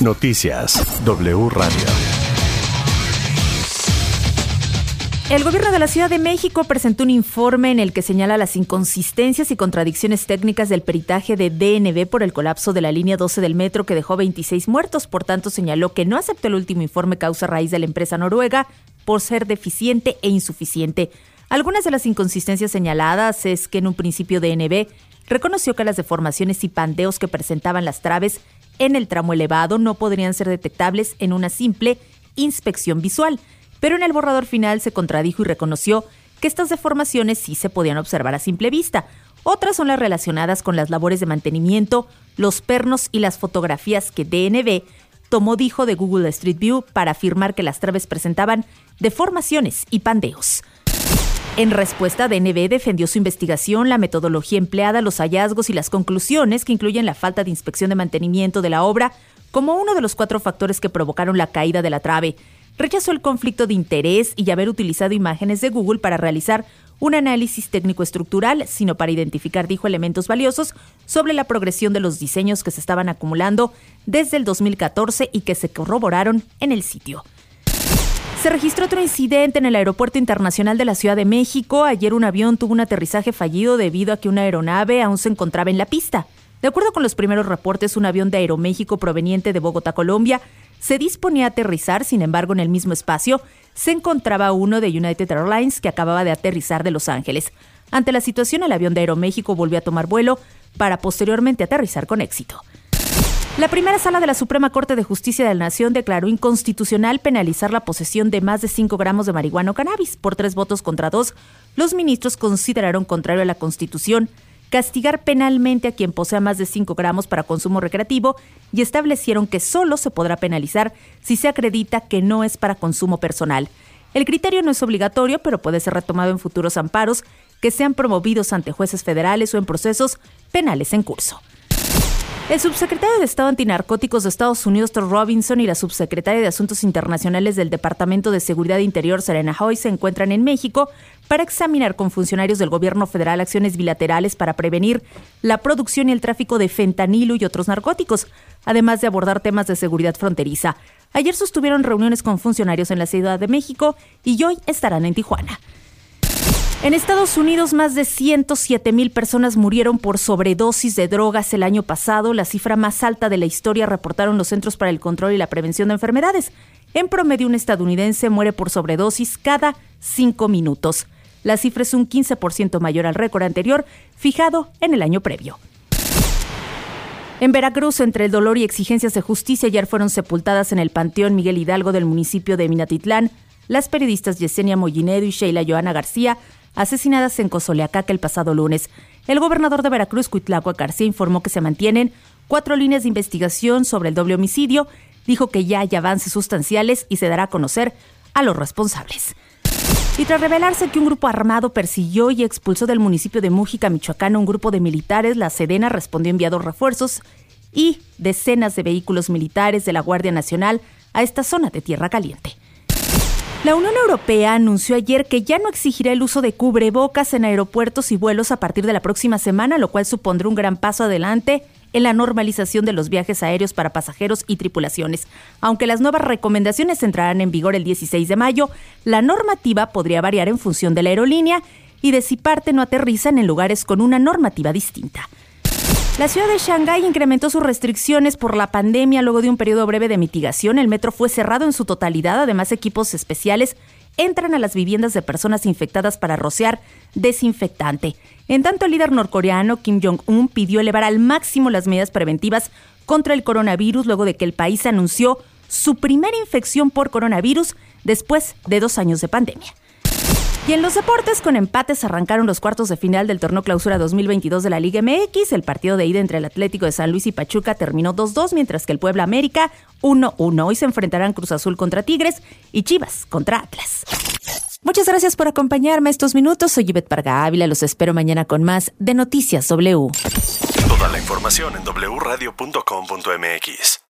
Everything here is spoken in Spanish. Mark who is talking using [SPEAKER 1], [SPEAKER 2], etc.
[SPEAKER 1] Noticias W Radio.
[SPEAKER 2] El gobierno de la Ciudad de México presentó un informe en el que señala las inconsistencias y contradicciones técnicas del peritaje de DNB por el colapso de la línea 12 del metro que dejó 26 muertos. Por tanto, señaló que no aceptó el último informe causa raíz de la empresa noruega por ser deficiente e insuficiente. Algunas de las inconsistencias señaladas es que en un principio DNB reconoció que las deformaciones y pandeos que presentaban las traves en el tramo elevado no podrían ser detectables en una simple inspección visual pero en el borrador final se contradijo y reconoció que estas deformaciones sí se podían observar a simple vista. Otras son las relacionadas con las labores de mantenimiento, los pernos y las fotografías que DNB tomó, dijo, de Google Street View para afirmar que las traves presentaban deformaciones y pandeos. En respuesta, DNB defendió su investigación, la metodología empleada, los hallazgos y las conclusiones, que incluyen la falta de inspección de mantenimiento de la obra, como uno de los cuatro factores que provocaron la caída de la trave rechazó el conflicto de interés y haber utilizado imágenes de Google para realizar un análisis técnico-estructural, sino para identificar, dijo, elementos valiosos sobre la progresión de los diseños que se estaban acumulando desde el 2014 y que se corroboraron en el sitio. Se registró otro incidente en el Aeropuerto Internacional de la Ciudad de México. Ayer un avión tuvo un aterrizaje fallido debido a que una aeronave aún se encontraba en la pista. De acuerdo con los primeros reportes, un avión de Aeroméxico proveniente de Bogotá, Colombia, se disponía a aterrizar, sin embargo, en el mismo espacio se encontraba uno de United Airlines que acababa de aterrizar de Los Ángeles. Ante la situación, el avión de Aeroméxico volvió a tomar vuelo para posteriormente aterrizar con éxito. La primera sala de la Suprema Corte de Justicia de la Nación declaró inconstitucional penalizar la posesión de más de 5 gramos de marihuana o cannabis. Por tres votos contra dos, los ministros consideraron contrario a la Constitución castigar penalmente a quien posea más de 5 gramos para consumo recreativo y establecieron que solo se podrá penalizar si se acredita que no es para consumo personal. El criterio no es obligatorio, pero puede ser retomado en futuros amparos que sean promovidos ante jueces federales o en procesos penales en curso. El subsecretario de Estado Antinarcóticos de Estados Unidos, Tom Robinson, y la subsecretaria de Asuntos Internacionales del Departamento de Seguridad Interior, Serena Hoy, se encuentran en México para examinar con funcionarios del gobierno federal acciones bilaterales para prevenir la producción y el tráfico de fentanilo y otros narcóticos, además de abordar temas de seguridad fronteriza. Ayer sostuvieron reuniones con funcionarios en la Ciudad de México y hoy estarán en Tijuana. En Estados Unidos, más de 107 mil personas murieron por sobredosis de drogas el año pasado, la cifra más alta de la historia, reportaron los Centros para el Control y la Prevención de Enfermedades. En promedio, un estadounidense muere por sobredosis cada cinco minutos. La cifra es un 15% mayor al récord anterior, fijado en el año previo. En Veracruz, entre el dolor y exigencias de justicia, ayer fueron sepultadas en el Panteón Miguel Hidalgo del municipio de Minatitlán las periodistas Yesenia Mollinedo y Sheila Joana García, asesinadas en Cozoleacaca el pasado lunes. El gobernador de Veracruz, Cuitlagua García, informó que se mantienen cuatro líneas de investigación sobre el doble homicidio. Dijo que ya hay avances sustanciales y se dará a conocer a los responsables. Y tras revelarse que un grupo armado persiguió y expulsó del municipio de Mújica, Michoacán, un grupo de militares, la Sedena respondió enviando refuerzos y decenas de vehículos militares de la Guardia Nacional a esta zona de Tierra Caliente. La Unión Europea anunció ayer que ya no exigirá el uso de cubrebocas en aeropuertos y vuelos a partir de la próxima semana, lo cual supondrá un gran paso adelante en la normalización de los viajes aéreos para pasajeros y tripulaciones. Aunque las nuevas recomendaciones entrarán en vigor el 16 de mayo, la normativa podría variar en función de la aerolínea y de si parte no aterrizan en lugares con una normativa distinta. La ciudad de Shanghái incrementó sus restricciones por la pandemia luego de un periodo breve de mitigación. El metro fue cerrado en su totalidad. Además, equipos especiales entran a las viviendas de personas infectadas para rociar desinfectante. En tanto, el líder norcoreano Kim Jong-un pidió elevar al máximo las medidas preventivas contra el coronavirus luego de que el país anunció su primera infección por coronavirus después de dos años de pandemia. Y en los deportes, con empates arrancaron los cuartos de final del torneo clausura 2022 de la Liga MX. El partido de ida entre el Atlético de San Luis y Pachuca terminó 2-2, mientras que el Puebla América 1-1. Hoy se enfrentarán Cruz Azul contra Tigres y Chivas contra Atlas. Muchas gracias por acompañarme estos minutos. Soy Yvette Parga Ávila. Los espero mañana con más de Noticias W.
[SPEAKER 1] Toda la información en wradio.com.mx.